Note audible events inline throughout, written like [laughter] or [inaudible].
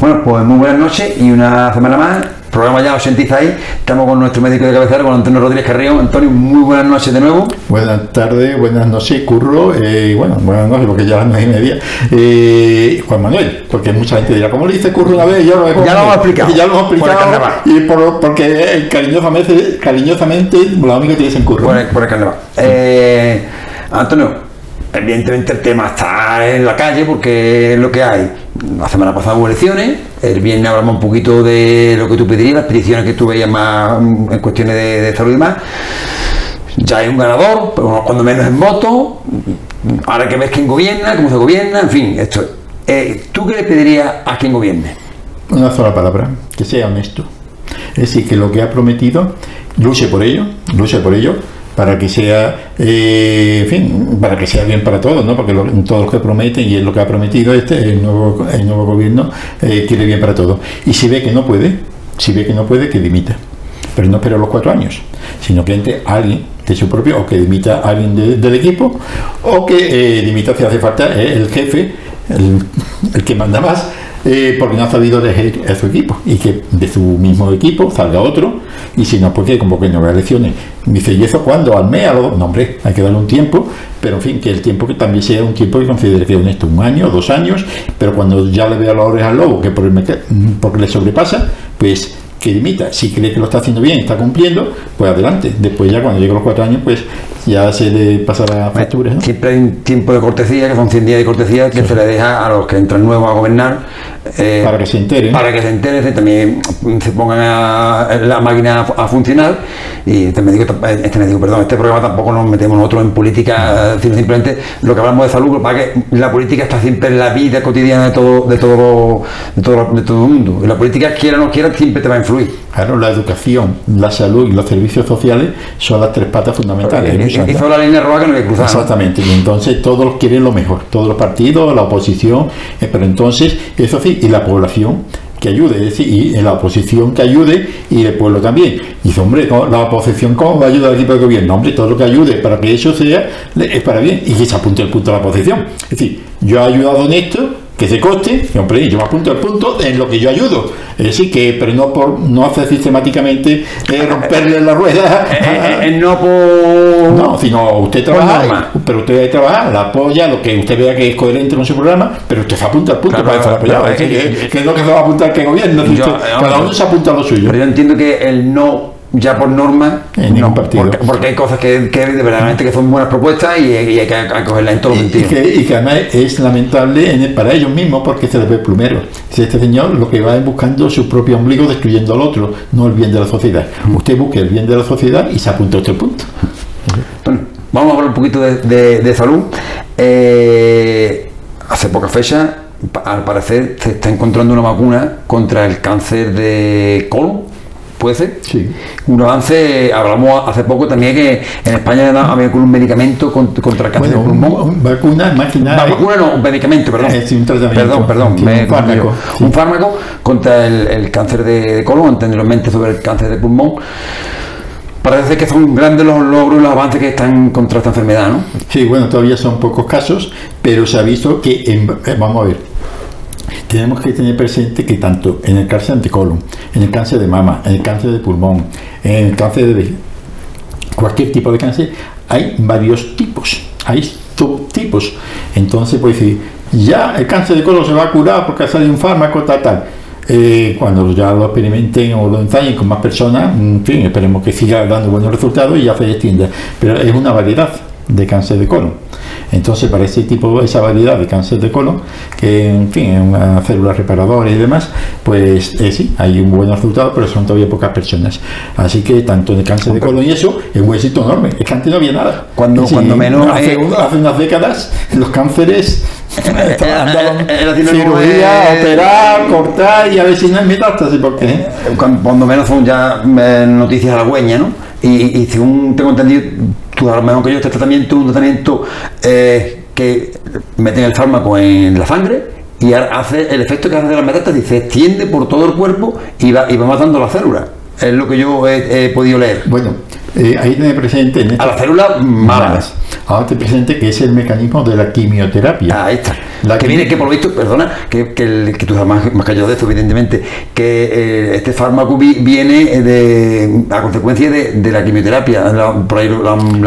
Bueno, pues muy buenas noches y una semana más. Programa ya 86. Estamos con nuestro médico de cabecera, con Antonio Rodríguez Carrión. Antonio, muy buenas noches de nuevo. Buenas tardes, buenas noches, Curro. Eh, bueno, buenas noches, porque ya las nueve y media. Eh, Juan Manuel, porque mucha gente dirá, ¿cómo le dice Curro una vez? Ya lo, ya lo hemos explicado. Ya lo hemos explicado. Por y por, porque cariñosamente, cariñosamente, lo único que dicen Curro. Por el, por el carnaval. Eh, Antonio, Evidentemente el tema está en la calle porque es lo que hay. La semana pasada hubo elecciones, el viernes hablamos un poquito de lo que tú pedirías, las peticiones que tú veías más en cuestiones de, salud y demás. Ya hay un ganador, pero cuando menos en voto. Ahora hay que ver quién gobierna, cómo se gobierna, en fin, esto. Eh, ¿Tú qué le pedirías a quien gobierne? Una sola palabra, que sea honesto. Es decir, que lo que ha prometido, luche por ello, luche por ello, para que sea, eh, en fin, para que sea bien para todos, ¿no? Porque lo, todo lo que prometen y es lo que ha prometido este, el nuevo, el nuevo gobierno, eh, quiere bien para todos. Y si ve que no puede, si ve que no puede, que dimita. Pero no espera los cuatro años, sino que entre alguien de su propio, o que dimita a alguien del equipo, o que eh, dimita si hace falta el jefe, el que manda más, eh, porque no ha sabido elegir a su equipo y que de su mismo equipo salga otro y si no, pues que convoque nuevas elecciones. Dice, ¿y eso cuándo? ¿Al mes? No, hombre, hay que darle un tiempo, pero en fin, que el tiempo que también sea un tiempo que considere que un año, dos años, pero cuando ya le vea las orejas al lobo, que por el porque le sobrepasa, pues que limita. Si cree que lo está haciendo bien, está cumpliendo, pues adelante. Después ya cuando llegue los cuatro años, pues ya se le pasará facturas. Siempre hay un tiempo de cortesía, que son 100 días de cortesía, que se le deja a los que entran nuevos a gobernar. Eh, para que se enteren. Para que se enteren, también se pongan a, la máquina a, funcionar. Y este médico, este médico, perdón, este programa tampoco nos metemos nosotros en política, sino simplemente lo que hablamos de salud, para que la política está siempre en la vida cotidiana de todo, de todo, de todo, de todo el mundo. Y la política, quiera o no quiera, siempre te va a influir. Claro, la educación, la salud y los servicios sociales son las tres patas fundamentales. Hizo la línea roja que no le Exactamente, y entonces todos quieren lo mejor, todos los partidos, la oposición, eh, pero entonces, eso sí, y la población que ayude, es decir, y en la oposición que ayude y el pueblo también. Y dice, hombre, la oposición, ¿cómo va a ayudar al equipo de gobierno? Hombre, todo lo que ayude para que eso sea, es para bien, y que se apunte el punto de la oposición. Es decir, yo he ayudado en esto, que se coste, hombre, yo me apunto al punto en lo que yo ayudo. Es decir, que, pero no por no hacer sistemáticamente eh, romperle la rueda. [laughs] Eh, eh, no por. No, sino usted trabaja, pero usted trabaja, la apoya, lo que usted vea que es coherente con su programa, pero usted se apunta al punto para estar apoyado. es, que, es lo que se va a apuntar que gobierno. cada uno se apunta a lo suyo. Pero yo entiendo que el no ya por norma en ningún partido. Porque, hay cosas que, que verdaderamente que son buenas propuestas y, hay que acogerlas en todos los sentidos. Y que, además es lamentable para ellos mismos porque se les ve plumero. Si este señor lo que va es buscando su propio ombligo destruyendo al otro, no el bien de la sociedad. Usted busque el bien de la sociedad y se apunta a este punto. Bueno, vamos a hablar un poquito de, salud. Eh, hace poca fecha, al parecer, se está encontrando una vacuna contra el cáncer de colon ¿Puede ser? Sí. Un avance, hablamos hace poco también que en España había un medicamento contra el cáncer de pulmón. Vacuna, máquina. vacuna no, un medicamento, perdón. Es un tratamiento. Perdón, perdón. un fármaco. Un fármaco contra el, cáncer de, colon, anteriormente sobre el cáncer de pulmón. Parece que son grandes los logros y los avances que están contra esta enfermedad, ¿no? Sí, bueno, todavía son pocos casos, pero se ha visto que, eh, vamos a ver, tenemos que tener presente que tanto en el cáncer de en el cáncer de mama, en el cáncer de pulmón, en el cáncer de cualquier tipo de cáncer, hay varios tipos, hay subtipos. Entonces, pues decir, ya el cáncer de colon se va a curar porque salido un fármaco, tal. Eh, cuando ya lo experimenten o lo ensayen con más personas, en fin, esperemos que siga dando buenos resultados y ya se extienda. Pero es una variedad de cáncer de colon. Entonces, para ese tipo, esa variedad de cáncer de colon, que en fin, es una célula reparadora y demás, pues eh, sí, hay un buen resultado, pero son todavía pocas personas. Así que tanto en el cáncer de colon y eso, es un éxito enorme. Es que antes no había nada. Cuando, cuando menos. Hace, unas décadas, los cánceres [laughs] andaban cirugía, operar, cortar y a ver si no hay metástasis. porque Cuando, menos son ya eh, noticias halagüeñas, ¿no? Y, y según tengo entendido, tú a lo mejor que yo este tratamiento, un tratamiento eh, que meten el fármaco en la sangre y hace el efecto que hace de la metástasis, se extiende por todo el cuerpo y va, y va matando las células. Es lo que yo he, podido leer. Bueno, eh, ahí tiene presente. a las células malas. Ahora te presente que es el mecanismo de la quimioterapia. Ah, ahí está. La que viene, que por lo visto, perdona, que, que, el- que tú estás más, más callado de esto, evidentemente, que eh, este fármaco vi- viene de, a consecuencia de, de la quimioterapia. La- por ahí lo han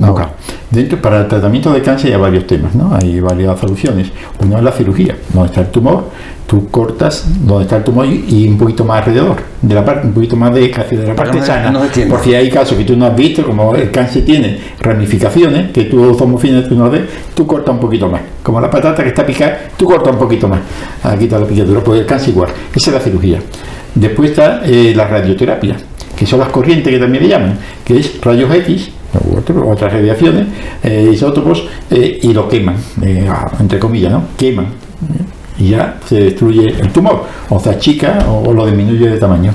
No. Dentro, para el tratamiento de cáncer hay varios temas, ¿no? Hay varias soluciones. Uno es la cirugía, donde está el tumor, tú cortas donde está el tumor y, un poquito más alrededor, de la parte, un poquito más de casi de la parte no sana. no se extienda. por si hay casos que tú no has visto, como el cáncer tiene ramificaciones, que tú somos fines, tú no ves, tú cortas un poquito más. Como la patata que está picada, tú cortas un poquito más. Aquí está la picadura, pues el cáncer igual. Esa es la cirugía. Después está eh, la radioterapia, que son las corrientes que también le llaman, que es rayos X, otras radiaciones, eh, isótopos, eh, y lo queman, eh, entre comillas, ¿no? Queman. Y ya se destruye el tumor, o se achica o, lo disminuye de tamaño.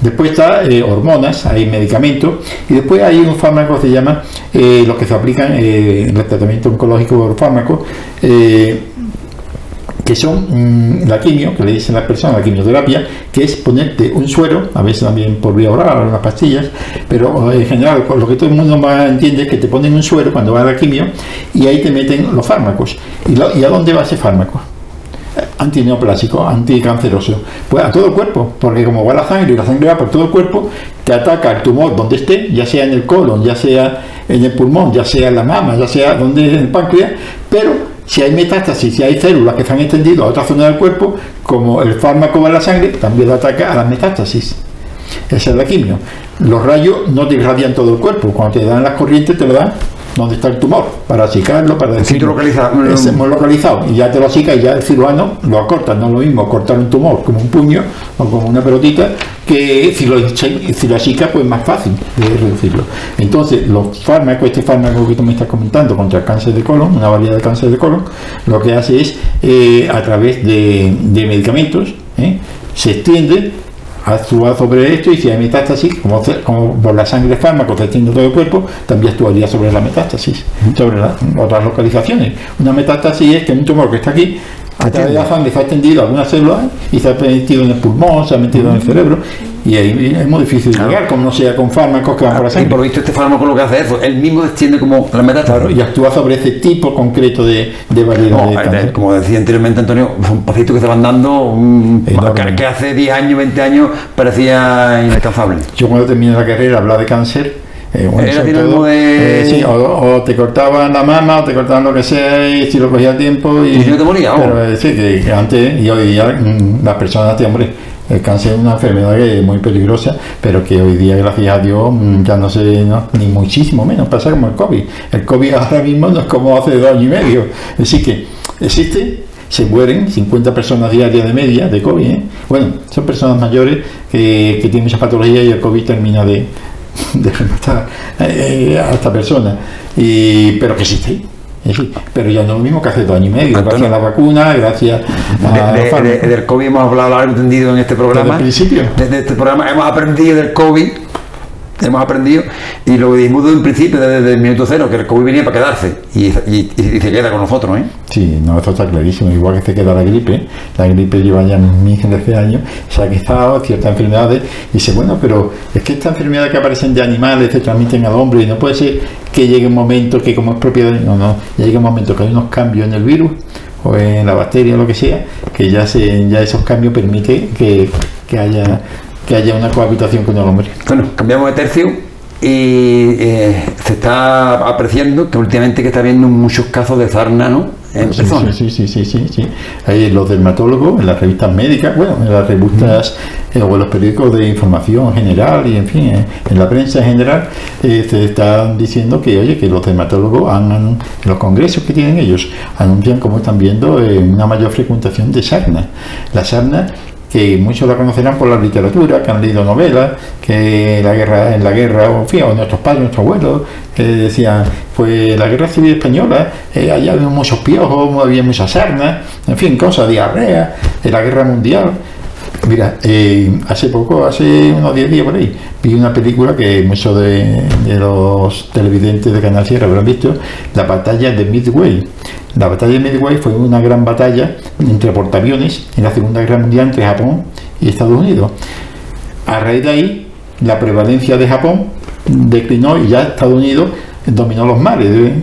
Después está hormonas, hay medicamentos, y después hay un fármaco que se llama, eh, los que se aplican eh, en el tratamiento oncológico por fármacos, que son mm, la quimio, que le dicen a la persona, la quimioterapia, que es ponerte un suero, a veces también por vía oral, unas pastillas, pero eh, en general lo que todo el mundo más entiende es que te ponen un suero cuando va a la quimio y ahí te meten los fármacos. ¿Y, a dónde va ese fármaco? antineoplásico, anticanceroso, pues a todo el cuerpo, porque como va la sangre y la sangre va por todo el cuerpo, te ataca el tumor donde esté, ya sea en el colon, ya sea en el pulmón, ya sea en la mama, ya sea donde en el páncreas, pero si hay metástasis, si hay células que se han extendido a otra zona del cuerpo, como el fármaco va a la sangre, también ataca a las metástasis. Esa es la quimio. Los rayos no te irradian todo el cuerpo, cuando te dan las corrientes te lo dan donde está el tumor, para achicarlo, para localizado. Es muy localizado y ya te lo achica y ya el cirujano lo acorta, no es lo mismo cortar un tumor como un puño o como una pelotita que si lo, si lo achica pues más fácil de reducirlo. Entonces los fármacos, este fármaco que tú me estás comentando contra el cáncer de colon, una variedad de cáncer de colon, lo que hace es eh, a través de, de medicamentos ¿eh? se extiende actúa sobre esto y si hay metástasis, como, por la sangre el fármaco se extiende todo el cuerpo, también actuaría sobre la metástasis, sobre las otras localizaciones. Una metástasis es que un tumor que está aquí, a través de la sangre se ha extendido a algunas células y se ha metido en el pulmón, se ha metido en el cerebro y ahí es muy difícil de llegar, como no sea con fármacos que van por la Y sangre. por lo visto este fármaco lo que hace es eso, él mismo extiende como la metástasis. Claro, y actúa sobre ese tipo concreto de, de variedad No, de como decía anteriormente Antonio, son pacientes que se van dando Enorme. que, hace 10 años, 20 años parecía inalcanzable. Yo cuando terminé la carrera hablaba de cáncer. eh, bueno, Era todo, de- eh, sí, o, o te cortaban la mama o te cortaban lo que sea y si lo cogía a tiempo y, Y si no te morías, pero, eh, sí, que, antes y hoy día mm, las personas, tío, hombre, el cáncer es una enfermedad que es muy peligrosa, pero que hoy día, gracias a Dios, mm, ya no sé, no, ni muchísimo menos, pasa como el COVID. El COVID ahora mismo no es como hace dos años y medio. Así que existe, se mueren 50 personas diarias de media de COVID. ¿eh? Bueno, son personas mayores que, tienen muchas patologías y el COVID termina de, [laughs] de matar eh, a esta persona. Y, pero que existe. Pero ya no es lo mismo que hace dos años y medio, Antonio. gracias a la vacuna, gracias a De- del COVID hemos hablado largo y tendido en este programa. Desde el principio. Desde este programa hemos aprendido del COVID, hemos aprendido, y lo dijimos desde un principio, desde, el minuto cero, que el COVID venía para quedarse, y, y- y se queda con nosotros, ¿eh? Sí, no, esto está clarísimo. Igual que se queda la gripe, la gripe lleva ya miles de años, se ha quitado ciertas enfermedades. Y dice, bueno, pero es que estas enfermedades que aparecen de animales se transmiten al hombre y no puede ser que llegue un momento que como es propiedad, no, no, llega un momento que hay unos cambios en el virus o en la bacteria o lo que sea, que ya se, ya esos cambios permiten que, que haya que haya una cohabitación con el hombre. Bueno, cambiamos de tercio y eh, se está apreciando que últimamente que está habiendo muchos casos de sarna, ¿no? En Sí, sí, sí, sí, sí, sí. Hay los dermatólogos en las revistas médicas, bueno, en las revistas eh, o en los periódicos de información general y en fin, eh, en la prensa en general, eh, se están diciendo que, oye, que los dermatólogos han, en los congresos que tienen ellos anuncian como están viendo eh, una mayor frecuentación de sarna. La sarna que muchos la conocerán por la literatura, que han leído novelas, que la guerra, en la guerra, o, en nuestros padres, nuestros abuelos, que decían, pues la guerra civil española, eh, allá había muchos piojos, había muchas sarnas, en fin, cosas, diarrea, en la guerra mundial. Mira, eh, hace poco, hace unos 10 días por ahí, vi una película que muchos de, los televidentes de Canal Sierra habrán visto, la batalla de Midway. La batalla de Midway fue una gran batalla entre portaaviones en la Segunda Guerra Mundial entre Japón y Estados Unidos. A raíz de ahí, la prevalencia de Japón declinó y ya Estados Unidos dominó los mares. ¿eh?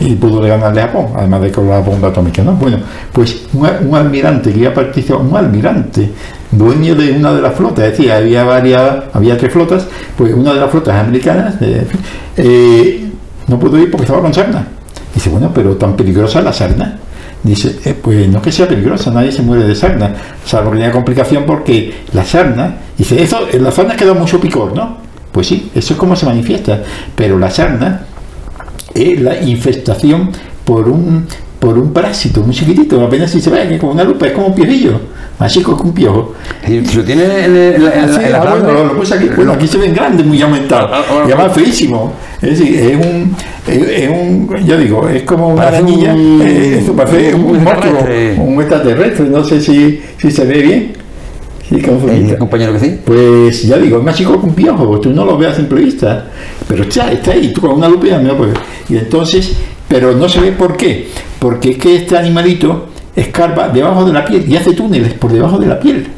Y pudo ganarle a Japón, además de con la bomba atómica. ¿no? Bueno, pues un, almirante que había participado, un almirante dueño de una de las flotas, es decir, había varias, había tres flotas, pues una de las flotas americanas eh, eh, no pudo ir porque estaba con sarna. Dice, bueno, pero tan peligrosa la sarna. Dice, eh, pues no que sea peligrosa, nadie se muere de sarna, salvo que tenga complicación porque la sarna, dice, eso, en la sarna queda mucho picor, ¿no? Pues sí, eso es como se manifiesta, pero la sarna es la infestación por un, por un parásito muy chiquitito, apenas si se ve, como una lupa, es como un piojillo, más chico que un piojo. Y lo tiene en, en- en- en- Sí, en la ah, bueno, lo, lo puse aquí, bueno, aquí se ven grandes, muy aumentados, Ah, ah, y además feísimo. Es decir, es un, es, es un, ya digo, es como una Parece arañilla, un- eh, parece un, un un extraterrestre, no sé si, si se ve bien. Sí, como compañero que sí. Pues ya digo, es más chico que un piojo, tú no lo ves a simple vista, pero está, está ahí, tú con una lupa puedes ver. Y entonces, pero no se ve por qué, porque es que este animalito escarba debajo de la piel y hace túneles por debajo de la piel.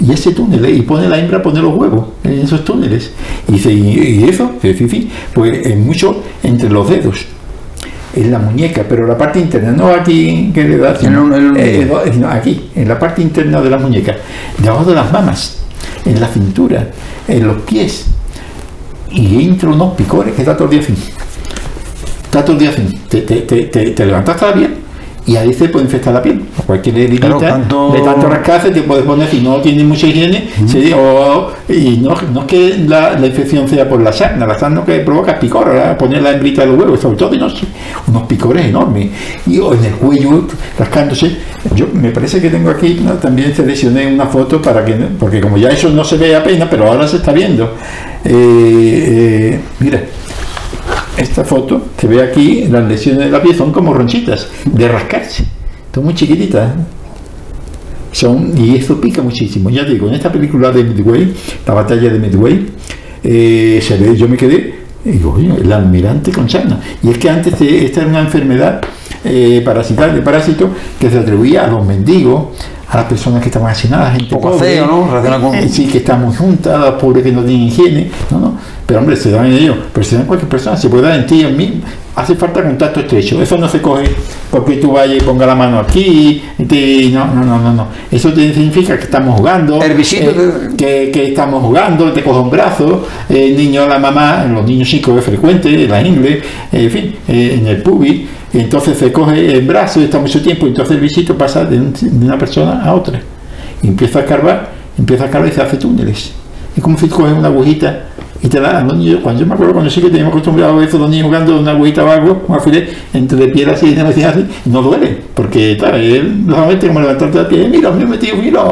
Y ese túnel, y pone la hembra a poner los huevos en esos túneles. Y dice, y, y eso, sí, sí, sí, pues es mucho entre los dedos, en la muñeca, pero la parte interna, no aquí que le da, sino, En un- en un- eh, no, eh, no, aquí, en la parte interna de la muñeca, debajo de las mamas, en la cintura, en los pies. Y entra unos picores que está todo el día así. Está todo el día así. Te, te, te, te, levantas piel y ahí se puede infectar la piel. Cualquier heridita Claro, tanto- de tanto rascarse te puedes poner, si no tienes mucha higiene, se- o- y no, no es que la, la infección sea por la sarna, la sarna que provoca picor, ¿verdad? poner la hembrita de los huevos, sobre todo de noche, unos picores enormes, y o en el cuello rascándose. Yo me parece que tengo aquí, ¿no? también seleccioné una foto para que, porque como ya eso no se ve apenas, pero ahora se está viendo. Eh, eh, mira, esta foto que ve aquí, las lesiones de la piel son como ronchitas de rascarse, son muy chiquititas. ¿eh? Son, y eso pica muchísimo. Ya digo, en esta película de Midway, la batalla de Midway, eh, se ve, yo me quedé, y digo, el almirante con sarna. Y es que antes de- esta era una enfermedad eh, de parásito que se atribuía a los mendigos, a las personas que estaban hacinadas, gente Poco pobre, feo, ¿no? Con- eh, sí, que están muy juntas, pobres que no tienen higiene, no, no, pero hombre, se dan en ellos, pero se dan en cualquier persona, se puede dar en ti, en mí, hace falta contacto estrecho, eso no se coge porque tú vayas y ponga la mano aquí, te- no, no, no, no, no, eso te significa que estamos jugando, El visito eh, que, que estamos jugando, te coge un brazo, el niño, la mamá, los niños chicos es frecuente, la ingle, en fin, eh, en el pubi, y entonces se coge el brazo y está mucho tiempo, entonces el visito pasa de, un- de una persona a otra, y empieza a escarbar, empieza a escarbar y se hace túneles. Es como si coges una agujita y te la a los niños. Cuando yo me acuerdo cuando sí que teníamos acostumbrado a a los niños jugando una agujita o algo, un alfiler, entre piel así, así, así, y no duele, porque claro, normalmente como levantarte la piel, mira, me he metido, mira,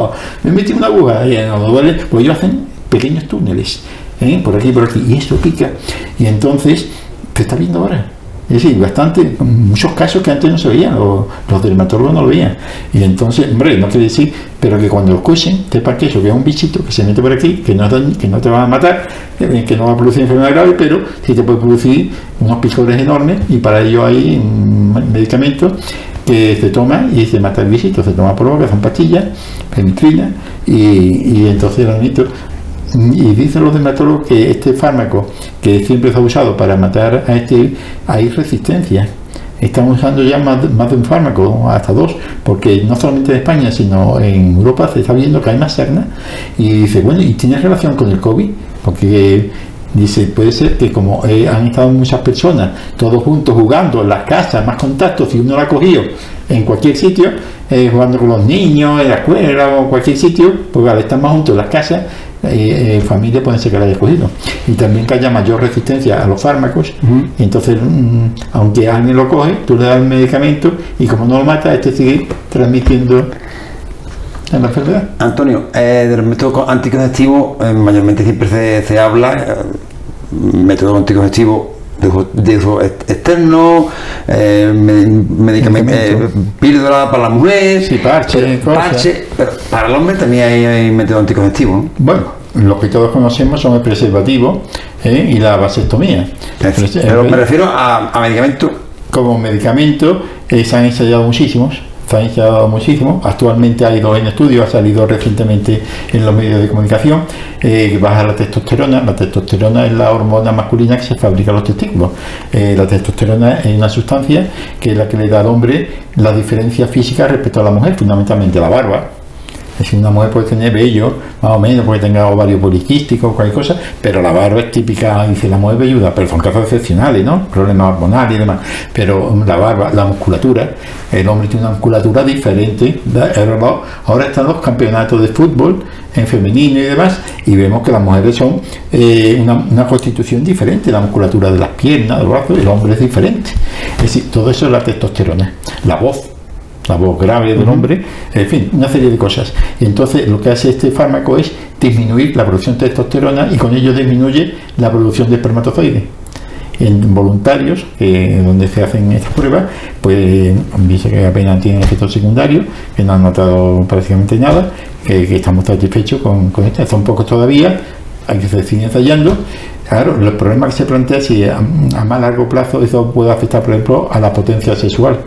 me he metido una aguja, y no duele, pues ellos hacen pequeños túneles, ¿eh? por aquí, por aquí, y esto pica, y entonces se está viendo ahora. Es decir, bastante, muchos casos que antes no se veían, los, los dermatólogos no lo veían. Y entonces, hombre, no quiere decir, pero que cuando lo escuchen, sepan que eso, que es un bichito que se mete por aquí, que no, te- que no te va a matar, que que no va a producir enfermedad grave, pero sí te puede producir unos picores enormes y para ello hay un medicamento que se toma y se mata el bichito, se toma por boca, son pastillas, penicilina, y, y entonces el animito y dicen los dermatólogos que este fármaco que siempre se ha usado para matar a este hay resistencia. Están usando ya más, más de un fármaco hasta dos porque no solamente en España sino en Europa se está viendo que hay más sarna y dice bueno y tiene relación con el COVID porque dice puede ser que como eh, han estado muchas personas todos juntos jugando en las casas más contactos y uno lo ha cogido en cualquier sitio eh, jugando con los niños en la escuela o cualquier sitio porque al estar más juntos en las casas eh, eh, familia pueden ser que la haya cogido y también que haya mayor resistencia a los fármacos y entonces mm, aunque alguien lo coge tú le das el medicamento y como no lo mata este sigue transmitiendo la enfermedad. Antonio, eh, del método anticonceptivo eh, mayormente siempre se, se habla, método anticonceptivo ex- externo, eh, me- medicamento, eh, píldora para la mujer, Sí, parche, pero, parche, pero para el hombre también hay, hay método anticonceptivo. ¿no? bueno lo que todos conocemos son el preservativo ¿eh? y la vasectomía Pero, eh, me refiero a, a medicamentos como medicamento eh, se han ensayado muchísimos se ha iniciado muchísimo. Actualmente hay dos en estudio, ha salido recientemente en los medios de comunicación, eh, baja la testosterona. La testosterona es la hormona masculina que se fabrica en los testículos. Eh, la testosterona es una sustancia que es la que le da al hombre la diferencia física respecto a la mujer, fundamentalmente la barba es decir, una mujer puede tener vello, más o menos, puede tener ovarios poliquísticos, cualquier cosa, pero la barba es típica, dice la mujer velluda, pero son casos excepcionales, ¿no? Problemas hormonales y demás. Pero um, la barba, la musculatura, el hombre tiene una musculatura diferente. Ahora están los campeonatos de fútbol en femenino y demás, y vemos que las mujeres son eh, una, una, constitución diferente, la musculatura de las piernas, del brazo, el hombre es diferente. Es decir, todo eso es la testosterona. La voz, la voz grave del hombre, en fin, una serie de cosas. Y entonces lo que hace este fármaco es disminuir la producción de testosterona y con ello disminuye la producción de espermatozoides. En voluntarios, donde se hacen estas pruebas, pues dice que apenas tienen efectos secundarios, que no han notado prácticamente nada, que, estamos satisfechos con, con esto. Son pocos todavía, hay que seguir ensayando. Claro, el problema que se plantea es si a, a más largo plazo eso puede afectar, por ejemplo, a la potencia sexual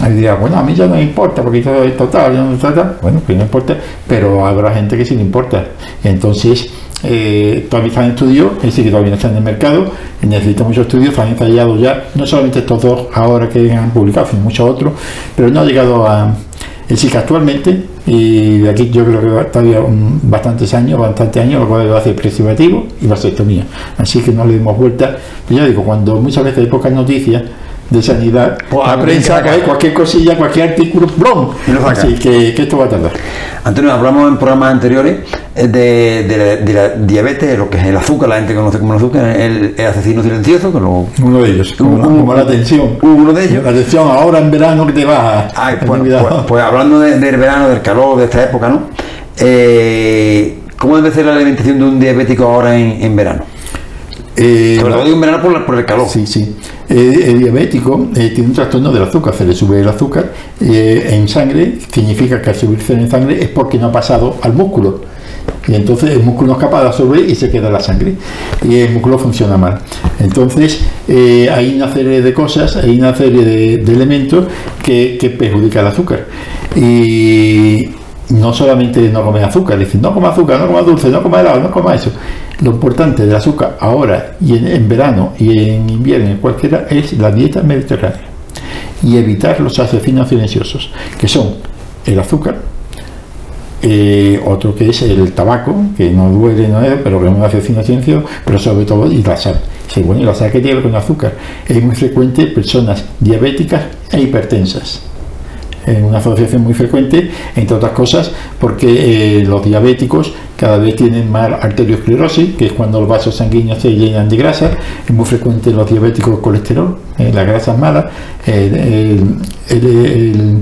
Ahí dirá, bueno, a mí ya no me importa, porque todo es total, ya no trata. Bueno, pues no importa, pero habrá gente que sí le importa. Entonces, eh, todavía están en estudio, es decir, que todavía no están en el mercado, necesita muchos estudios, han ensayado ya, no solamente estos dos ahora que han publicado, sino muchos otros, pero no ha llegado a. Es decir, que actualmente, y de aquí yo creo que todavía bastantes años, bastantes años, lo cual va a hacer preservativo y vasectomía. Así que no le demos vuelta. Pues ya digo, cuando muchas veces hay pocas noticias, de sanidad, Pues, la prensa cae cualquier cosilla, cualquier artículo, saca. Así que, que esto va a tardar. Antonio, hablamos en programas anteriores eh, de, de la, de la diabetes, lo que es el azúcar, la gente conoce como el azúcar, el, el asesino silencioso, que lo, Uno de ellos, como, Uno- como la atención. uno de ellos. La atención ahora en verano que te vas. Ay, pues, pues hablando de- del verano, del calor, de esta época, ¿no? Eh, ¿Cómo debe ser la alimentación de un diabético ahora en, en verano? Eh, Sobre todo digo en verano por, la- por el calor. Sí, sí. Eh, el diabético eh, tiene un trastorno del azúcar, se le sube el azúcar eh, en sangre, significa que al subirse en sangre es porque no ha pasado al músculo. Y entonces el músculo no es capaz de absorber y se queda la sangre. Y el músculo funciona mal. Entonces hay una serie de cosas, hay una serie de, de elementos que, que perjudican el azúcar. Y no solamente no comer azúcar, es decir, no coma azúcar, no coma dulce, no coma helado, no coma eso. Lo importante del azúcar ahora y en, verano y en invierno, en cualquiera, es la dieta mediterránea. Y evitar los asesinos silenciosos, que son el azúcar, eh, otro que es el tabaco, que no duele, no es, pero que es un asesino silencioso, pero sobre todo, y la sal. Sí, bueno, y la sal que tiene con azúcar. Es muy frecuente personas diabéticas e hipertensas en una asociación muy frecuente, entre otras cosas, porque eh, los diabéticos cada vez tienen más arteriosclerosis, que es cuando los vasos sanguíneos se llenan de grasa, es muy frecuente en los diabéticos el colesterol, eh, la grasa mala, el, el, el-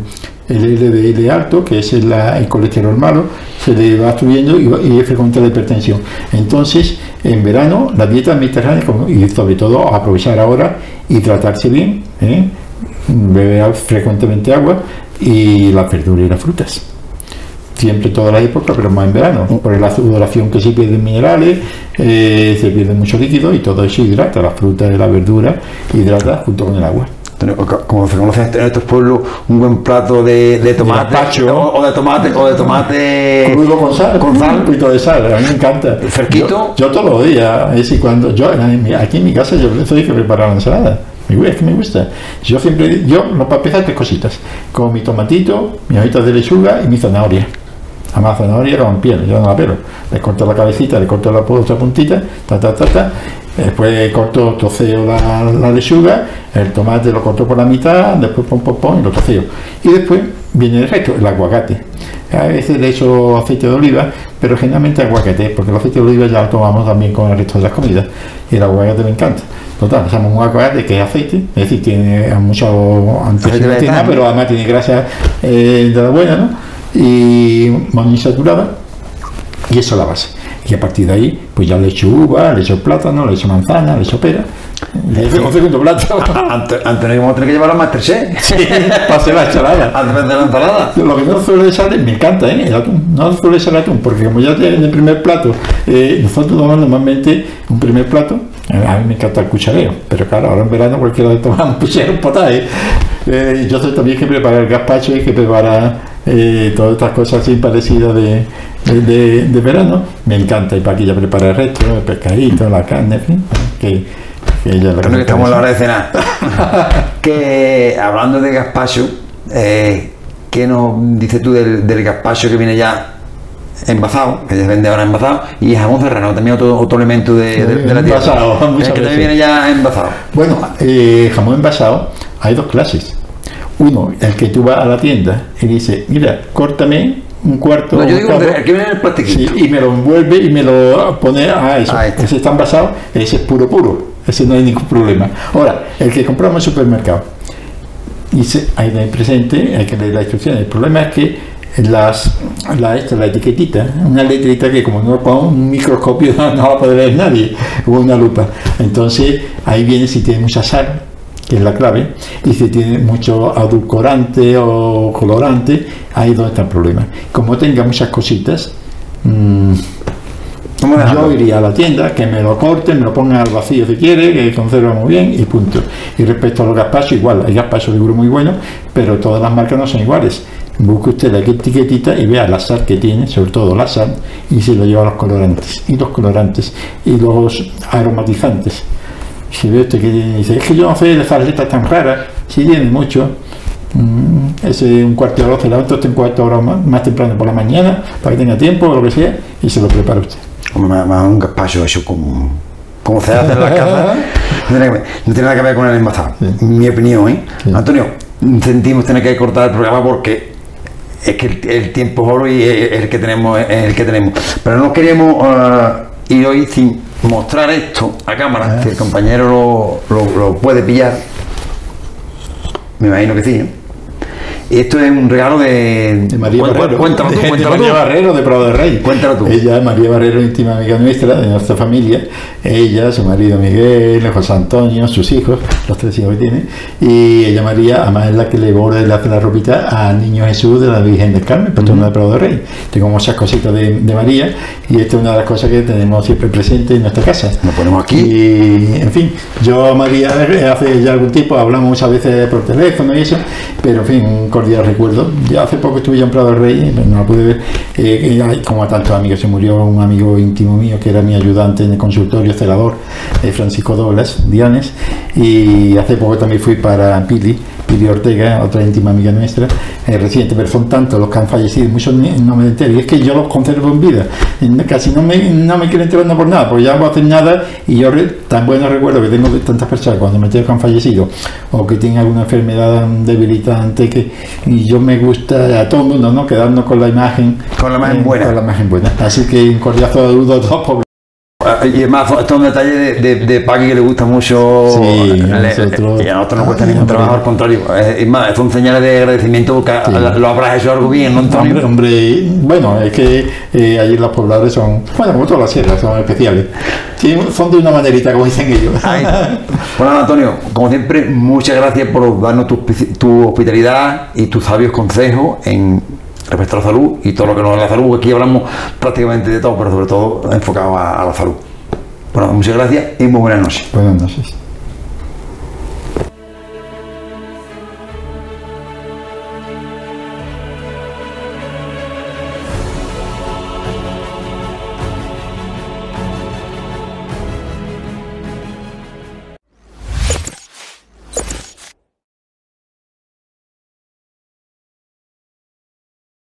LDL alto, que es el, colesterol malo, se le va subiendo y, y es frecuente la hipertensión. Entonces, en verano, la dieta mediterránea, y sobre todo aprovechar ahora y tratarse bien, beber frecuentemente agua y las verduras y las frutas. Siempre todas las épocas, pero más en verano. Por la sudoración que se pierden minerales, eh, se pierde mucho líquido y todo eso hidrata. La fruta y la verdura hidrata junto con el agua. Como se conoce en estos pueblos, un buen plato de, de tomate o, o de tomate o de tomate Crudo con sal, con sal. un poquito de sal, a mí me encanta. Fresquito. Yo, yo todos los días, es decir, cuando yo aquí en mi casa yo soy que preparar la ensalada. Me gusta, me gusta. Yo siempre, yo, no, para tres cositas. Con mi tomatito, mis hojitas de lechuga y mi zanahoria. Además, zanahoria con piel, yo no la pelo. Le corto la cabecita, le corto la otra puntita, ta, ta, ta, ta. Después corto, troceo la, la lechuga, el tomate lo corto por la mitad, después pom, pom, pom, y lo troceo. Y después viene el resto, el aguacate. A veces le echo aceite de oliva, pero generalmente aguacate, porque el aceite de oliva ya lo tomamos también con el resto de las comidas. Y el aguacate me encanta. Total, usamos un aguacate que es aceite, es decir, tiene mucho antioxidantes, pero además tiene grasa eh, de la buena, ¿no? Y monoinsaturada, y eso es la base. Y a partir de ahí, pues ya le echo uva, le echo plátano, le echo manzana, le echo pera, le echo un segundo plato. Ant- Antonio, vamos a tener que llevar a Masterchef [laughs] Sí, para hacer la ensalada. [laughs] antes de la ensalada. Lo que no suele echar, me encanta, ¿eh? el atún. No suele echar atún, porque como ya tiene el primer plato, eh, nosotros tomamos normalmente un primer plato. Eh, A mí me encanta el cuchareo, pero claro, ahora en verano cualquiera le toma un cuchareo, un potaje. Eh, yo sé también que preparar el gazpacho y que preparar eh, todas estas cosas así parecidas de, de, de, verano. Me encanta. Y para que ella prepare el resto, el pescadito, la carne, en fin. Que, que ella que estamos a la hora de cenar. [laughs] que hablando de gazpacho, eh, ¿qué nos dices tú del, del gazpacho que viene ya envasado, que se vende ahora envasado, y jamón serrano, también otro, otro elemento de, de, de la tierra. Envasado, que también viene ya envasado. Bueno, eh, jamón envasado, hay dos clases. Uno, el que tú vas a la tienda y dices, mira, córtame un cuarto. No, yo digo que viene en el plastiquito. sí, y me lo envuelve y me lo pone a eso. Ah, este. Ese está envasado, ese es puro puro. Ese no hay ningún problema. Ahora, el que compramos en el supermercado, dice, ahí presente, hay que leer la instrucción. El problema es que las, la, esta, la etiquetita, una letrita que como no con un microscopio [laughs] no, va a poder ver nadie, o una lupa. Entonces ahí viene si tiene mucha sal, que es la clave, y si tiene mucho adulcorante o colorante, ahí es donde está el problema. Como tenga muchas cositas, mmm, yo iría a la tienda, que me lo corten, me lo pongan al vacío si quiere, que conserva muy bien y punto. Y respecto a los gazpachos, igual, hay gazpachos seguro muy buenos, pero todas las marcas no son iguales. Busque usted la etiquetita y vea la sal que tiene, sobre todo la sal, y se lo lleva a los colorantes. Y los colorantes y los aromatizantes. Si ve usted que tiene, dice, es que yo no sé de salsitas tan raras, si tiene mucho. mm, ese un cuarto de hora, se levanta usted un cuarto de hora más, más temprano por la mañana, para que tenga tiempo o lo que sea, y se lo prepara usted. Un gazpacho hecho como, como se hace en las casas, [laughs] no tiene, nada que ver con el envasado. Mi opinión, ¿eh? Sí. Antonio, sentimos tener que cortar el programa porque es que el, el tiempo es oro y es el que tenemos, es el que tenemos. Pero no queríamos ah, ir hoy sin mostrar esto a cámara, Ah. si el compañero lo, lo- lo puede pillar. Me imagino que sí, ¿eh? Esto es un regalo de, de María Cuéntalo- Barrero. Cuéntalo tú, de, cuéntalo María. Barrero de Prado de Rey. Cuéntalo tú. Ella, María Barrero, íntima amiga nuestra, de nuestra familia. Ella, su marido Miguel, José Antonio, sus hijos, los tres hijos que tiene. Y ella, María, además es la que le borda y le hace la ropita al niño Jesús de la Virgen del Carmen, patrona de Prado de Rey. Tengo muchas cositas de, de María y esta es una de las cosas que tenemos siempre presente en nuestra casa. Lo ponemos aquí. Y, en fin, yo a María hace ya algún tiempo hablamos muchas veces por teléfono y eso, pero en fin, cordial recuerdo. Ya hace poco estuve yo en Prado del Rey, pero no la pude ver, eh, como a tantos amigos, se murió un amigo íntimo mío que era mi ayudante en el consultorio celador, eh, Francisco Doblas, Dianes, y hace poco también fui para Pili, Pili Ortega, otra íntima amiga nuestra, eh, reciente, pero son tantos los que han fallecido, muchos no me entero, y es que yo los conservo en vida, casi no me, no me quiero enterar no por nada, porque ya no voy a hacer nada, y yo tan buenos recuerdos que tengo de tantas personas cuando me entero que han fallecido, o que tienen alguna enfermedad debilitante, que y yo me gusta a todo el mundo, ¿no? Quedarnos con la imagen. Con la imagen eh, buena. Con la imagen buena. Así que un cordial saludo a todos. Y además, esto es un detalle de, de, de Paqui que le gusta mucho. Sí, le- a nosotros- y a nosotros no cuesta Ah, ningún trabajo, al contrario. Es, es más, son señales de agradecimiento porque Sí. lo habrás hecho algo bien, ¿no, Antonio? Hombre, hombre, bueno, es que eh, allí los pobladores son, bueno, como todas las sierras, son especiales. Sí, son de una manerita, como dicen ellos. Bueno, Antonio, como siempre, muchas gracias por darnos tu, tu hospitalidad y tus sabios consejos en respecto a la salud y todo lo que nos da la salud. Aquí hablamos prácticamente de todo, pero sobre todo enfocado a, a la salud. Bueno, muchas gracias y muy buenas noches. Buenas noches.